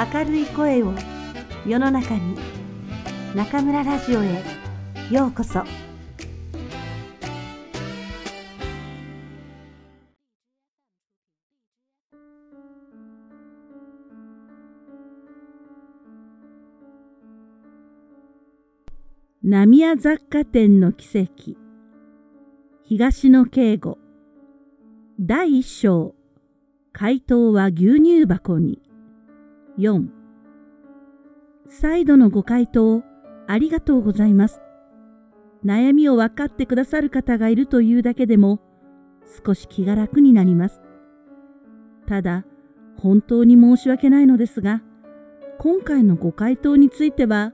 明るい声を世の中に中村ラジオへようこそ。浪屋雑貨店の奇跡。東野敬吾。第一章。回答は牛乳箱に。4再度のご回答ありがとうございます。悩みを分かってくださる方がいるというだけでも少し気が楽になります。ただ、本当に申し訳ないのですが、今回のご回答については、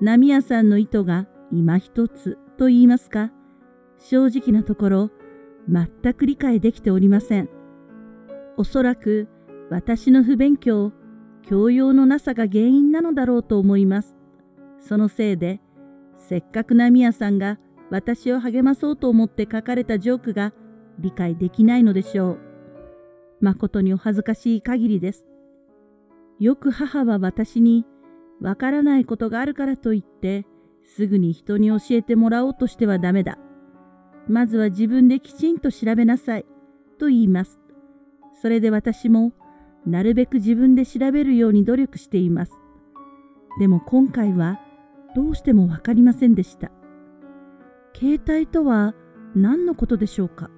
波屋さんの意図が今一つと言いますか、正直なところ、全く理解できておりません。おそらく私の不勉強、教養のなさが原因なのだろうと思います。そのせいで、せっかくナミヤさんが私を励まそうと思って書かれたジョークが理解できないのでしょう。誠にお恥ずかしい限りです。よく母は私に、わからないことがあるからといって、すぐに人に教えてもらおうとしてはダメだ。まずは自分できちんと調べなさい。と言います。それで私も、なるべく自分で調べるように努力しています。でも今回はどうしてもわかりませんでした。携帯とは何のことでしょうか？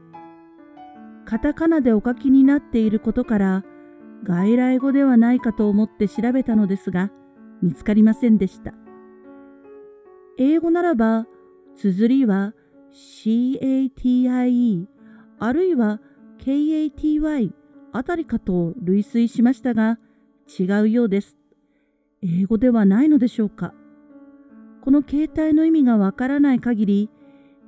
カタカナでお書きになっていることから外来語ではないかと思って調べたのですが見つかりませんでした。英語ならば綴りは CATIE あるいは KATY あたりかと類推しましたが違うようです。英語ではないのでしょうかこの携帯の意味がわからない限り、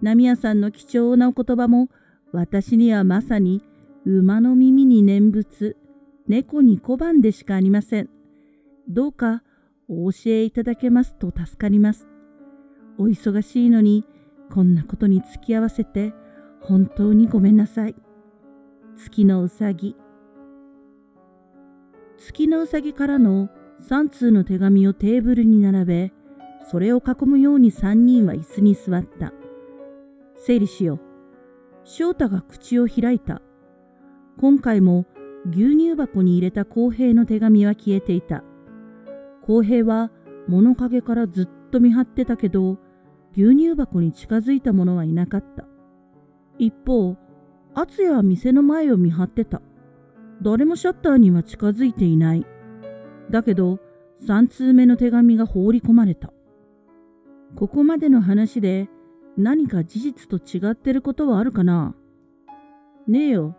波屋さんの貴重なお言葉も私にはまさに馬の耳に念仏、猫に小判でしかありません。どうかお教えいただけますと助かります。お忙しいのにこんなことに付き合わせて本当にごめんなさい。月のうさぎ。月のうさぎからの3通の手紙をテーブルに並べ、それを囲むように3人は椅子に座った。整理しよう。翔太が口を開いた。今回も牛乳箱に入れた公平の手紙は消えていた。公平は物陰からずっと見張ってたけど、牛乳箱に近づいた者はいなかった。一方、敦也は店の前を見張ってた。誰もシャッターには近づいていない。だけど、3通目の手紙が放り込まれた。ここまでの話で何か事実と違ってることはあるかな？ねえよ。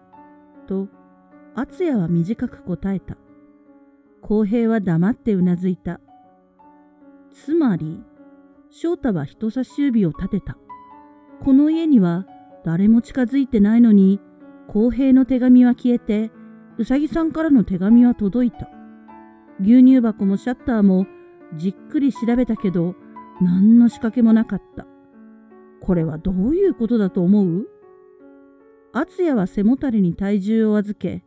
と、敦也は短く答えた。公平は黙ってうなずいた。つまり、翔太は人差し指を立てた。この家には誰も近づいてないのに、公平の手紙は消えて、うさぎさんからの手紙は届いた。牛乳箱もシャッターもじっくり調べたけど何の仕掛けもなかった。これはどういうことだと思う？敦也は背もたれに体重を預け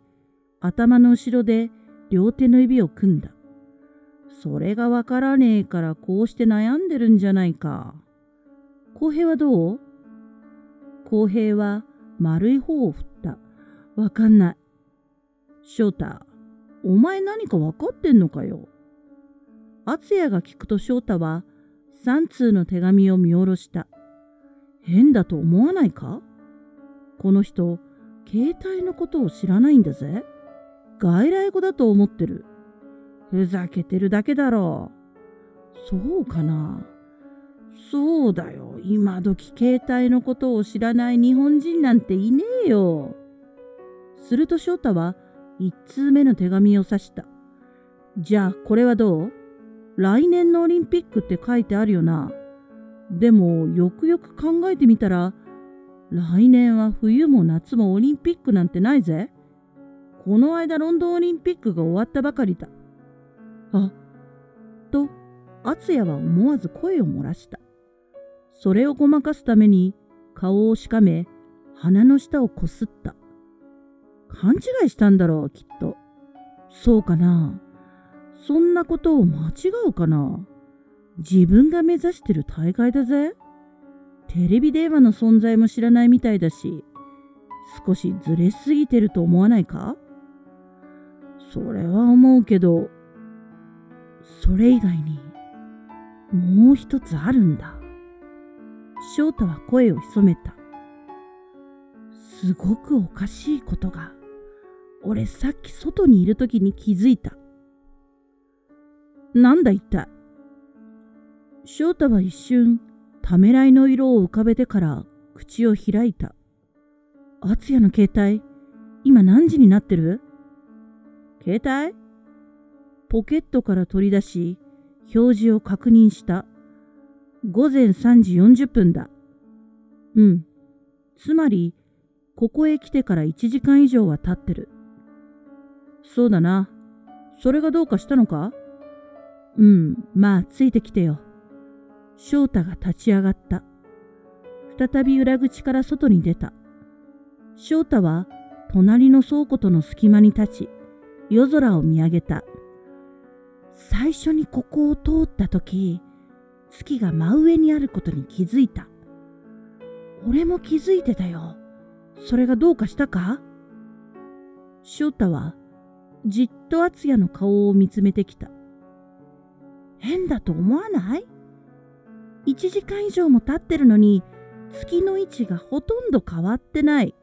頭の後ろで両手の指を組んだ。それがわからねえからこうして悩んでるんじゃないか。公平はどう？公平は丸い方を振った。わかんない。翔太、お前何か分かってんのかよ。敦也が聞くと翔太は3通の手紙を見下ろした。変だと思わないか？この人、携帯のことを知らないんだぜ。外来語だと思ってる。ふざけてるだけだろう。そうかな？そうだよ。今時携帯のことを知らない日本人なんていねえよ。すると翔太は一通目の手紙を指した。じゃあこれはどう？来年のオリンピックって書いてあるよな。でもよくよく考えてみたら来年は冬も夏もオリンピックなんてないぜ。この間ロンドンオリンピックが終わったばかりだ。あ、と、敦也は思わず声を漏らした。それをごまかすために顔をしかめ鼻の下をこすった。勘違いしたんだろう、きっと。そうかな。そんなことを間違うかな自分が目指してる大会だぜ。テレビ電話の存在も知らないみたいだし、少しずれすぎてると思わないか？それは思うけど、それ以外にもう一つあるんだ。翔太は声を潜めた。すごくおかしいことが、俺さっき外にいる時に気づいた。なんだ一体。翔太は一瞬、ためらいの色を浮かべてから口を開いた。敦也の携帯、今何時になってる？携帯？ポケットから取り出し、表示を確認した。午前3時40分だ。うん。つまり、ここへ来てから1時間以上は経ってる。そうだな。それがどうかしたのか？うん、まあ、ついてきてよ。翔太が立ち上がった。再び裏口から外に出た。翔太は隣の倉庫との隙間に立ち、夜空を見上げた。最初にここを通った時、月が真上にあることに気づいた。俺も気づいてたよ。それがどうかしたか？翔太はじっと敦也の顔を見つめてきた。変だと思わない？1時間以上も経ってるのに月の位置がほとんど変わってない。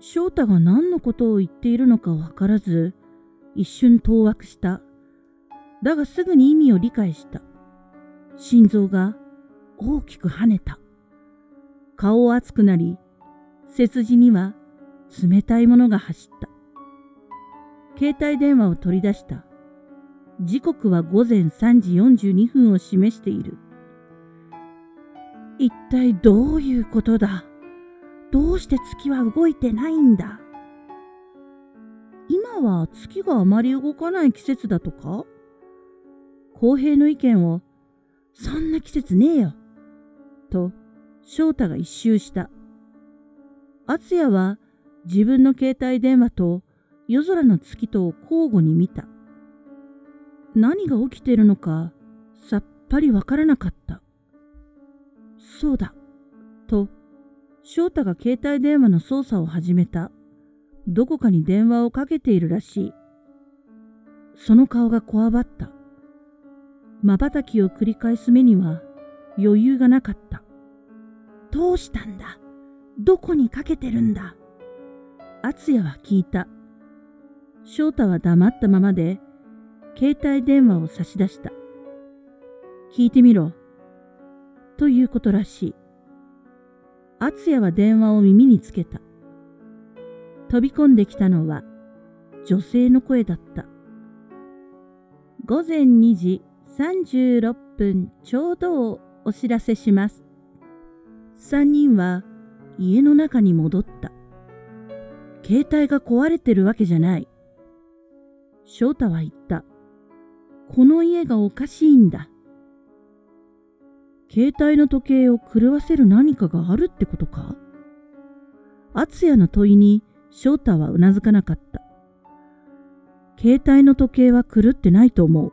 翔太が何のことを言っているのかわからず、一瞬当惑した。だがすぐに意味を理解した。心臓が大きく跳ねた。顔熱くなり、背筋には冷たいものが走った。携帯電話を取り出した。時刻は午前3時42分を示している。一体どういうことだ？どうして月は動いてないんだ？今は月があまり動かない季節だとか？公平の意見を、そんな季節ねえよ。と、翔太が一周した。敦也は自分の携帯電話と夜空の月と交互に見た。何が起きているのかさっぱりわからなかった。そうだ。と、翔太が携帯電話の操作を始めた。どこかに電話をかけているらしい。その顔がこわばった。瞬きを繰り返す目には余裕がなかった。どうしたんだ？どこにかけてるんだ？敦也は聞いた。翔太は黙ったままで携帯電話を差し出した。聞いてみろ。ということらしい。敦也は電話を耳につけた。飛び込んできたのは女性の声だった。午前2時36分ちょうどをお知らせします。三人は家の中に戻った。携帯が壊れてるわけじゃない。翔太は言った。この家がおかしいんだ。携帯の時計を狂わせる何かがあるってことか？敦也の問いに翔太はうなずかなかった。携帯の時計は狂ってないと思う。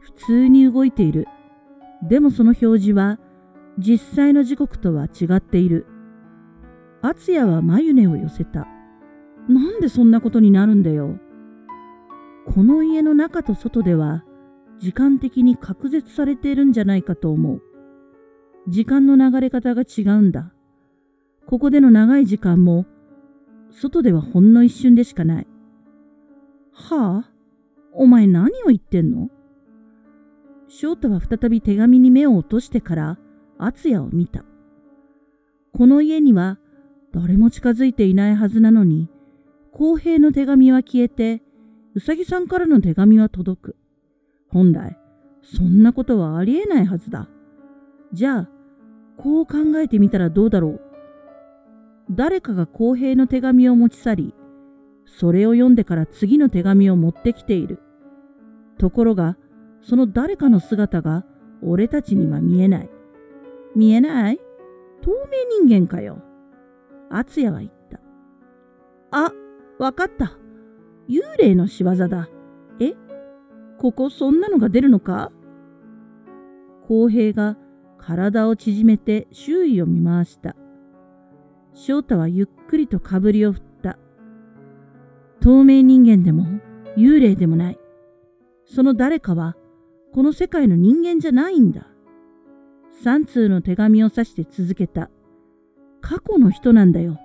普通に動いている。でもその表示は実際の時刻とは違っている。敦也は眉根を寄せた。なんでそんなことになるんだよ。この家の中と外では時間的に隔絶されているんじゃないかと思う。時間の流れ方が違うんだ。ここでの長い時間も、外ではほんの一瞬でしかない。はあ？お前何を言ってんの？翔太は再び手紙に目を落としてから敦也を見た。この家には誰も近づいていないはずなのに、公平の手紙は消えて、うさぎさんからの手紙は届く。本来、そんなことはありえないはずだ。じゃあ、こう考えてみたらどうだろう。誰かが公平の手紙を持ち去り、それを読んでから次の手紙を持ってきている。ところが、その誰かの姿が俺たちには見えない。見えない？透明人間かよ。敦也は言った。あ、わかった。幽霊の仕業だ。え？ここそんなのが出るのか？公平が体を縮めて周囲を見回した。翔太はゆっくりとかぶりを振った。透明人間でも幽霊でもない。その誰かはこの世界の人間じゃないんだ。三通の手紙を指して続けた。過去の人なんだよ。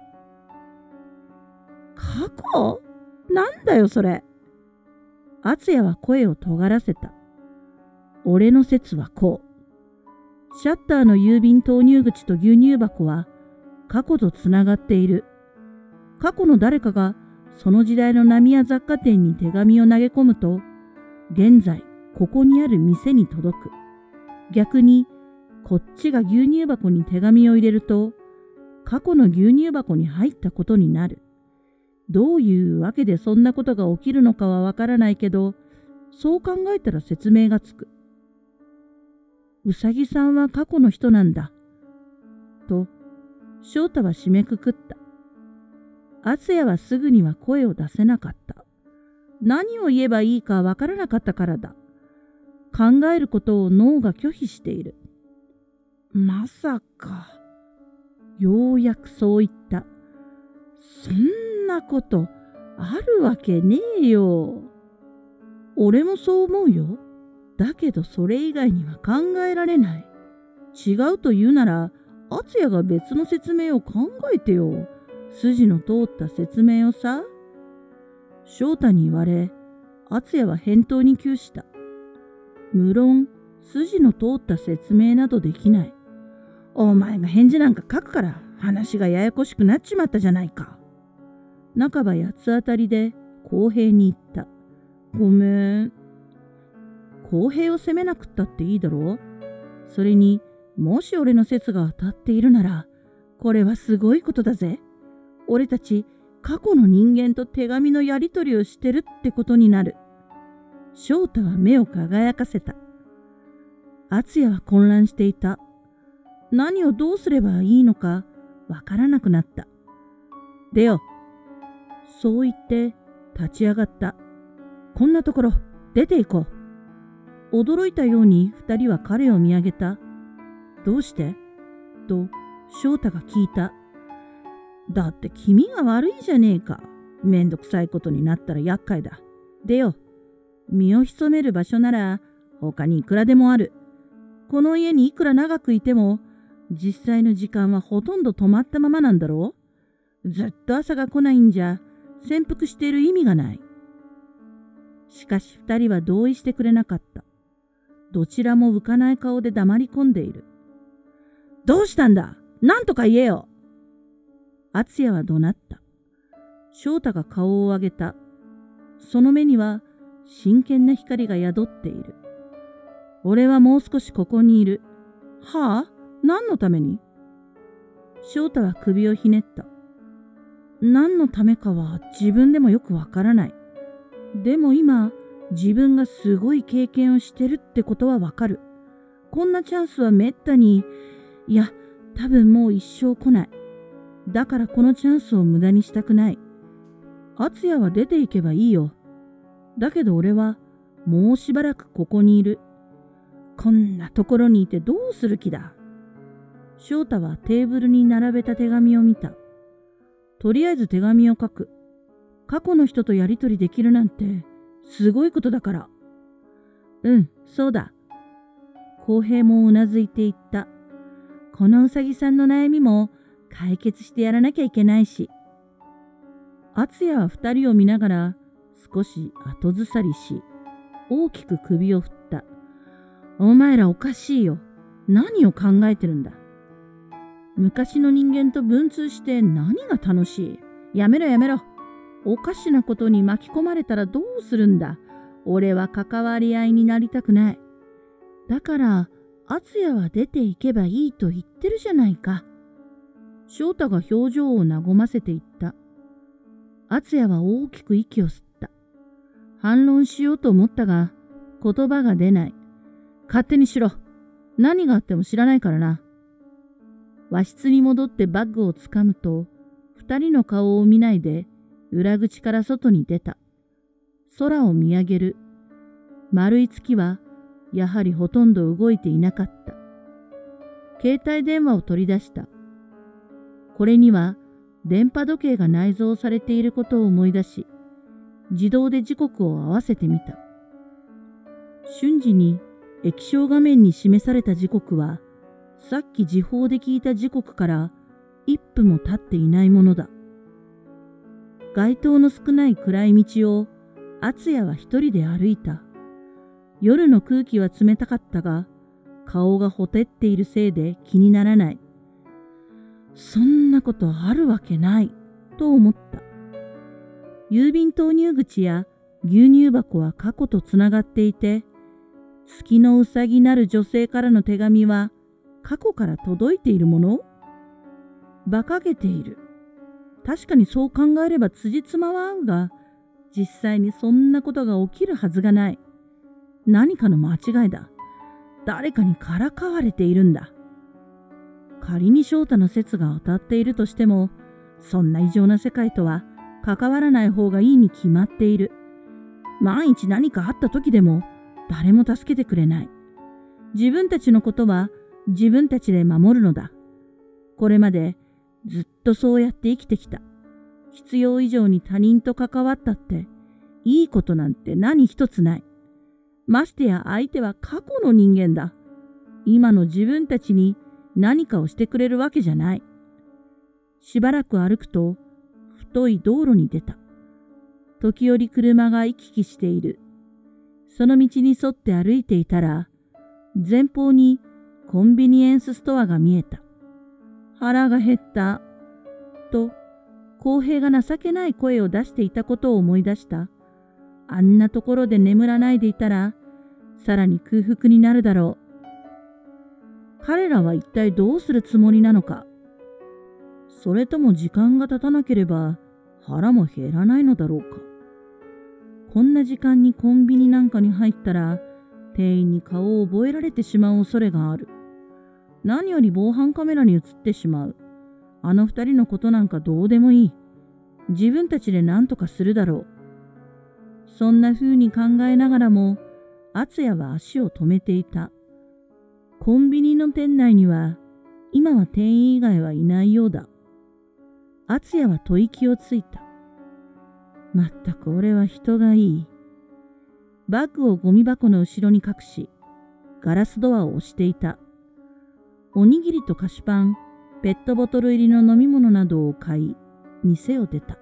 過去？なんだよそれ。敦也は声を尖らせた。俺の説はこう。シャッターの郵便投入口と牛乳箱は過去とつながっている。過去の誰かがその時代の波や雑貨店に手紙を投げ込むと、現在ここにある店に届く。逆にこっちが牛乳箱に手紙を入れると、過去の牛乳箱に入ったことになる。どういうわけでそんなことが起きるのかはわからないけど、そう考えたら説明がつく。うさぎさんは過去の人なんだ。と、翔太は締めくくった。敦也はすぐには声を出せなかった。何を言えばいいかわからなかったからだ。考えることを脳が拒否している。まさか。ようやくそう言った。そんななことあるわけねえよ。俺もそう思うよ。だけどそれ以外には考えられない。違うと言うなら、敦也が別の説明を考えてよ。筋の通った説明をさ。翔太に言われ、敦也は返答に窮した。無論、筋の通った説明などできない。お前が返事なんか書くから話がややこしくなっちまったじゃないか。半ば八つ当たりで公平に言った。ごめん。公平を責めなくったっていいだろう？それに、もし俺の説が当たっているなら、これはすごいことだぜ。俺たち過去の人間と手紙のやり取りをしてるってことになる。翔太は目を輝かせた。敦也は混乱していた。何をどうすればいいのかわからなくなった。出よ。そう言って立ち上がった。こんなところ出て行こう。驚いたように二人は彼を見上げた。どうして？と翔太が聞いた。だって君が悪いじゃねえか。めんどくさいことになったら厄介だ。出よ。身を潜める場所なら他にいくらでもある。この家にいくら長くいても実際の時間はほとんど止まったままなんだろうずっと朝が来ないんじゃ潜伏している意味がない。しかし二人は同意してくれなかった。どちらも浮かない顔で黙り込んでいる。どうしたんだ？何とか言えよ敦也は怒鳴った。翔太が顔を上げた。その目には真剣な光が宿っている。俺はもう少しここにいる。はあ？何のために？翔太は首をひねった。何のためかは自分でもよくわからない。でも今、自分がすごい経験をしてるってことはわかる。こんなチャンスはめったに、いや、多分もう一生来ない。だからこのチャンスを無駄にしたくない。敦也は出ていけばいいよ。だけど俺はもうしばらくここにいる。こんなところにいてどうする気だ。翔太はテーブルに並べた手紙を見た。とりあえず手紙を書く。過去の人とやりとりできるなんて、すごいことだから。うん、そうだ。公平もうなずいていった。このうさぎさんの悩みも解決してやらなきゃいけないし。敦也は二人を見ながら少し後ずさりし、大きく首を振った。お前らおかしいよ。何を考えてるんだ。昔の人間と文通して何が楽しい？やめろやめろ。おかしなことに巻き込まれたらどうするんだ？俺は関わり合いになりたくない。だから、敦也は出ていけばいいと言ってるじゃないか。翔太が表情を和ませて言った。敦也は大きく息を吸った。反論しようと思ったが、言葉が出ない。勝手にしろ。何があっても知らないからな。和室に戻ってバッグをつかむと、二人の顔を見ないで、裏口から外に出た。空を見上げる。丸い月はやはりほとんど動いていなかった。携帯電話を取り出した。これには電波時計が内蔵されていることを思い出し、自動で時刻を合わせてみた。瞬時に液晶画面に示された時刻は、さっき時報で聞いた時刻から一分も経っていないものだ。街灯の少ない暗い道を敦也は一人で歩いた。夜の空気は冷たかったが、顔がほてっているせいで気にならない。そんなことあるわけない、と思った。郵便投入口や牛乳箱は過去とつながっていて、月のうさぎなる女性からの手紙は過去から届いているもの？馬鹿げている。確かにそう考えれば辻褄は合うが、実際にそんなことが起きるはずがない。何かの間違いだ。誰かにからかわれているんだ。仮に翔太の説が当たっているとしても、そんな異常な世界とは関わらない方がいいに決まっている。万一何かあった時でも誰も助けてくれない。自分たちのことは自分たちで守るのだ。これまでずっとそうやって生きてきた。必要以上に他人と関わったっていいことなんて何一つない。ましてや相手は過去の人間だ。今の自分たちに何かをしてくれるわけじゃない。しばらく歩くと太い道路に出た。時折車が行き来している。その道に沿って歩いていたら、前方にコンビニエンスストアが見えた。腹が減った。と、公平が情けない声を出していたことを思い出した。あんなところで眠らないでいたら、さらに空腹になるだろう。彼らは一体どうするつもりなのか。それとも時間が経たなければ腹も減らないのだろうか。こんな時間にコンビニなんかに入ったら、店員に顔を覚えられてしまう恐れがある。何より防犯カメラに映ってしまう。あの二人のことなんかどうでもいい。自分たちで何とかするだろう。そんな風に考えながらも、敦也は足を止めていた。コンビニの店内には、今は店員以外はいないようだ。敦也は吐息をついた。まったく俺は人がいい。バッグをゴミ箱の後ろに隠し、ガラスドアを押していた。おにぎりと菓子パン、ペットボトル入りの飲み物などを買い、店を出た。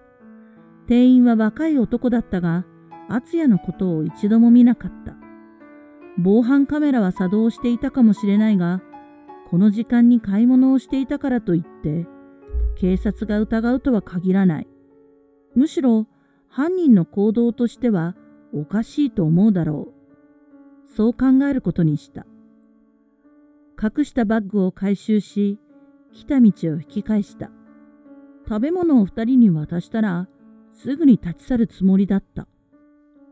店員は若い男だったが、敦也のことを一度も見なかった。防犯カメラは作動していたかもしれないが、この時間に買い物をしていたからといって、警察が疑うとは限らない。むしろ、犯人の行動としてはおかしいと思うだろう。そう考えることにした。隠したバッグを回収し、来た道を引き返した。食べ物を二人に渡したら、すぐに立ち去るつもりだった。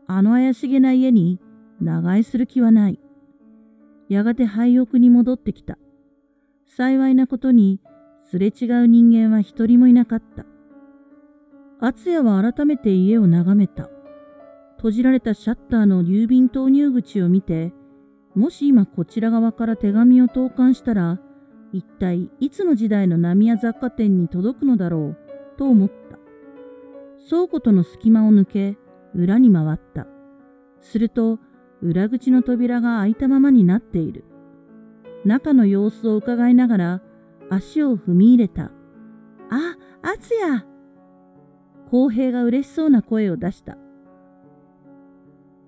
あの怪しげな家に長居する気はない。やがて廃屋に戻ってきた。幸いなことに、すれ違う人間は一人もいなかった。敦也は改めて家を眺めた。閉じられたシャッターの郵便投入口を見て、もし今こちら側から手紙を投函したら、一体いつの時代の浪屋雑貨店に届くのだろうと思った。倉庫との隙間を抜け、裏に回った。すると、裏口の扉が開いたままになっている。中の様子を伺いながら、足を踏み入れた。あ、あつや公平が嬉しそうな声を出した。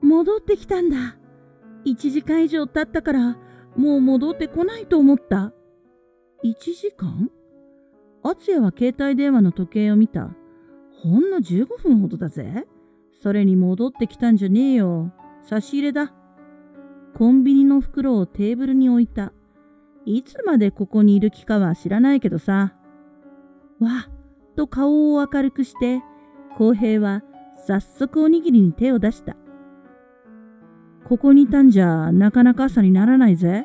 戻ってきたんだ。1時間以上経ったから、もう戻ってこないと思った。1時間？敦也は携帯電話の時計を見た。ほんの15分ほどだぜ。それに戻ってきたんじゃねえよ。差し入れだ。コンビニの袋をテーブルに置いた。いつまでここにいる気かは知らないけどさ。わっと顔を明るくして、浩平は早速おにぎりに手を出した。ここにいたんじゃなかなか朝にならないぜ。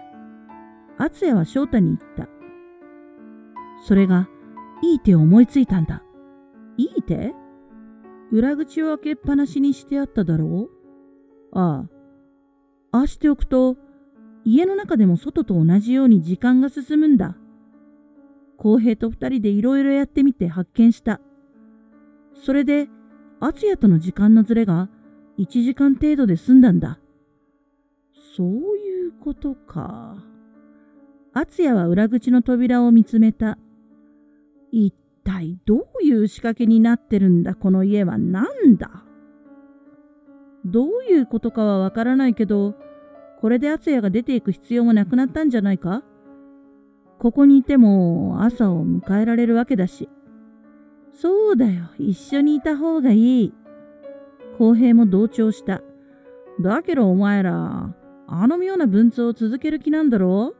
敦也は翔太に言った。それが、いい手を思いついたんだ。いい手？裏口を開けっぱなしにしてあっただろう？ああ。ああしておくと、家の中でも外と同じように時間が進むんだ。公平と二人でいろいろやってみて発見した。それで、敦也との時間のずれが1時間程度で済んだんだ。そういうことか。敦也は裏口の扉を見つめた。一体どういう仕掛けになってるんだ、この家は何だ？どういうことかはわからないけど、これで敦也が出ていく必要もなくなったんじゃないか？ここにいても朝を迎えられるわけだし。そうだよ、一緒にいた方がいい。公平も同調した。だけどお前ら、あの妙な文通を続ける気なんだろ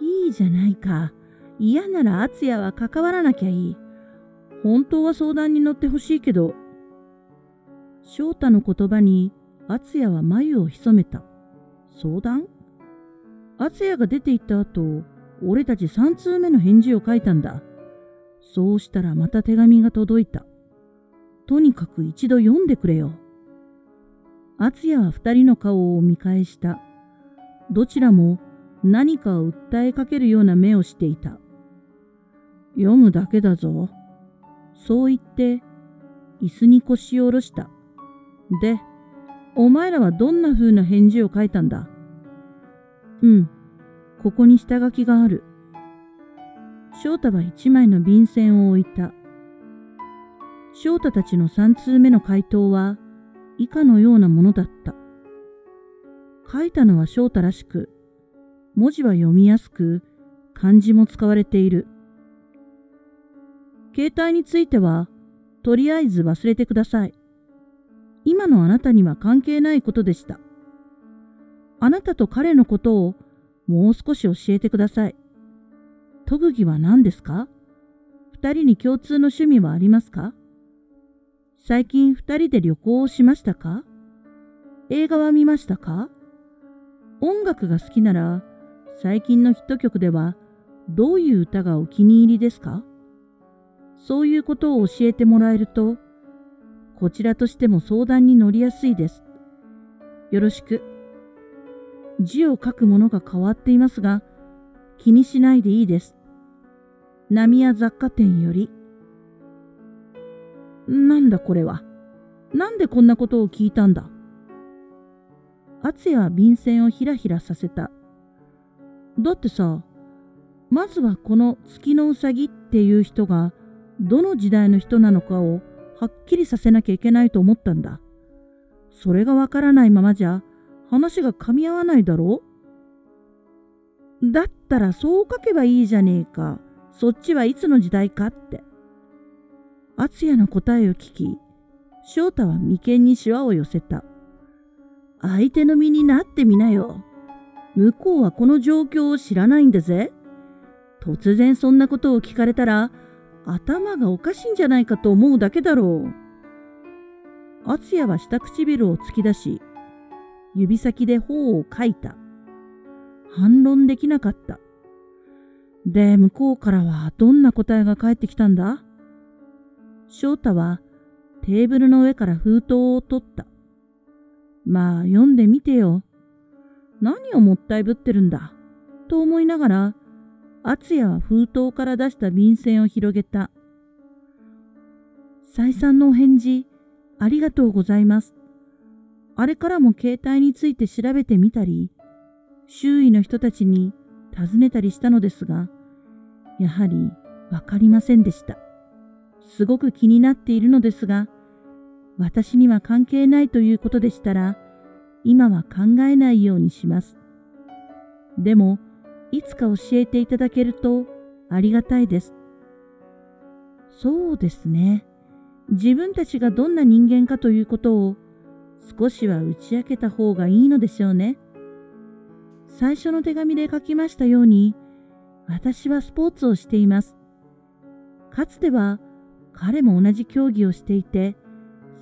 う？いいじゃないか。嫌なら敦也は関わらなきゃいい。本当は相談に乗ってほしいけど。翔太の言葉に敦也は眉を潜めた。相談？敦也が出て行った後、俺たち3通目の返事を書いたんだ。そうしたらまた手紙が届いた。とにかく一度読んでくれよ。敦也は二人の顔を見返した。どちらも何かを訴えかけるような目をしていた。読むだけだぞ。そう言って、椅子に腰を下ろした。で、お前らはどんな風な返事を書いたんだ？うん、ここに下書きがある。翔太は一枚の便箋を置いた。翔太たちの三通目の回答は以下のようなものだった。書いたのは翔太らしく、文字は読みやすく、漢字も使われている。携帯については、とりあえず忘れてください。今のあなたには関係ないことでした。あなたと彼のことをもう少し教えてください。特技は何ですか？二人に共通の趣味はありますか？最近二人で旅行をしましたか？映画は見ましたか？音楽が好きなら最近のヒット曲ではどういう歌がお気に入りですか？そういうことを教えてもらえると、こちらとしても相談に乗りやすいです。よろしく。字を書くものが変わっていますが、気にしないでいいです。波屋雑貨店より。なんだこれは？なんでこんなことを聞いたんだ？敦也は便箋をひらひらさせた。だってさ、まずはこの月のうさぎっていう人がどの時代の人なのかをはっきりさせなきゃいけないと思ったんだ。それがわからないままじゃ話が噛み合わないだろう？だったらそう書けばいいじゃねえか。そっちはいつの時代かって。敦也の答えを聞き、翔太は眉間にしわを寄せた。相手の身になってみなよ。向こうはこの状況を知らないんだぜ。突然そんなことを聞かれたら、頭がおかしいんじゃないかと思うだけだろう。敦也は下唇を突き出し、指先で頬をかいた。反論できなかった。で、向こうからはどんな答えが返ってきたんだ？翔太はテーブルの上から封筒を取った。まあ読んでみてよ。何をもったいぶってるんだ。と思いながら敦也は封筒から出した便箋を広げた。再三のお返事、ありがとうございます。あれからも携帯について調べてみたり、周囲の人たちに尋ねたりしたのですが、やはりわかりませんでした。すごく気になっているのですが、私には関係ないということでしたら、今は考えないようにします。でも、いつか教えていただけるとありがたいです。そうですね。自分たちがどんな人間かということを少しは打ち明けた方がいいのでしょうね。最初の手紙で書きましたように、私はスポーツをしています。かつては彼も同じ競技をしていて、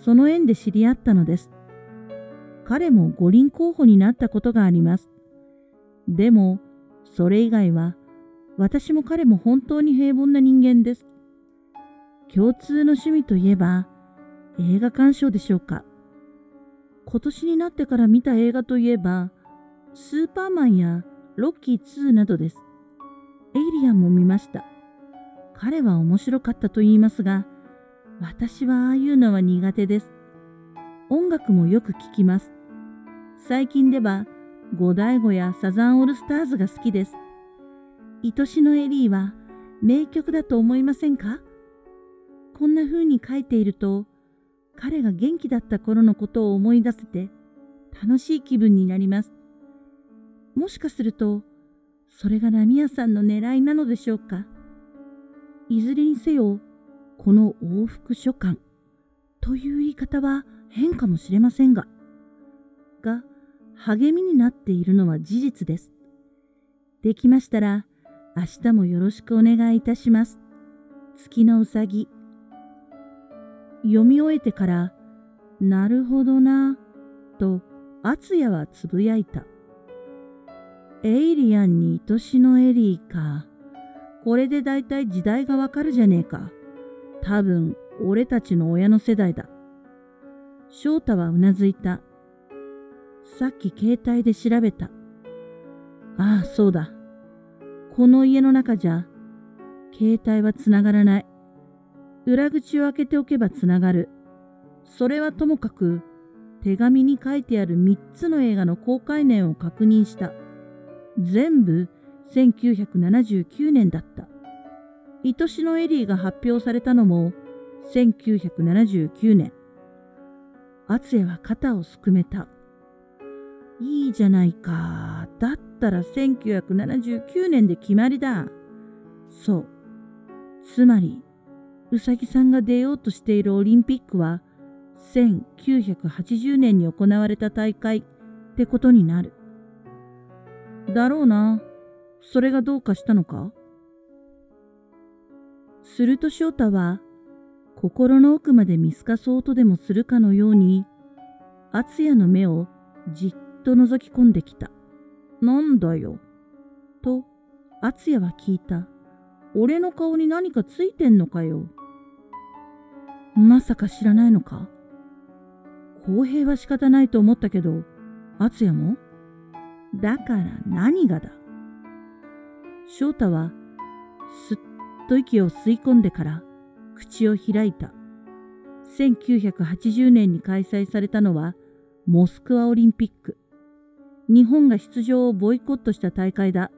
その縁で知り合ったのです。彼も五輪候補になったことがあります。でも、それ以外は、私も彼も本当に平凡な人間です。共通の趣味といえば、映画鑑賞でしょうか。今年になってから見た映画といえば、スーパーマンやロッキー2などです。エイリアンも見ました。彼は面白かったと言いますが、私はああいうのは苦手です。音楽もよく聴きます。最近では、ゴダイゴやサザンオールスターズが好きです。愛しのエリーは名曲だと思いませんか？こんな風に書いていると、彼が元気だった頃のことを思い出せて楽しい気分になります。もしかすると、それがラミアさんの狙いなのでしょうか？いずれにせよ、この往復書簡という言い方は変かもしれませんが、が励みになっているのは事実です。できましたら明日もよろしくお願いいたします。月のうさぎ。読み終えてから、なるほどな、と、厚也はつぶやいた。エイリアンに愛しのエリーか。これでだいたい時代がわかるじゃねえか。多分、俺たちの親の世代だ。翔太はうなずいた。さっき携帯で調べた。ああ、そうだ。この家の中じゃ、携帯はつながらない。裏口を開けておけばつながる。それはともかく、手紙に書いてある3つの映画の公開年を確認した。全部1979年だった。愛しのエリーが発表されたのも1979年。厚也は肩をすくめた。いいじゃないか。だったら1979年で決まりだ。そう。つまり、うさぎさんが出ようとしているオリンピックは1980年に行われた大会ってことになる。だろうな。それがどうかしたのか？すると翔太は心の奥まで見透かそうとでもするかのように敦也の目をじっと覗き込んできた。なんだよ？と敦也は聞いた。俺の顔に何かついてんのかよ？まさか知らないのか？公平は仕方ないと思ったけど、敦也も？だから何がだ？翔太はすっと息を吸い込んでから口を開いた。1980年に開催されたのはモスクワオリンピック。日本が出場をボイコットした大会だ。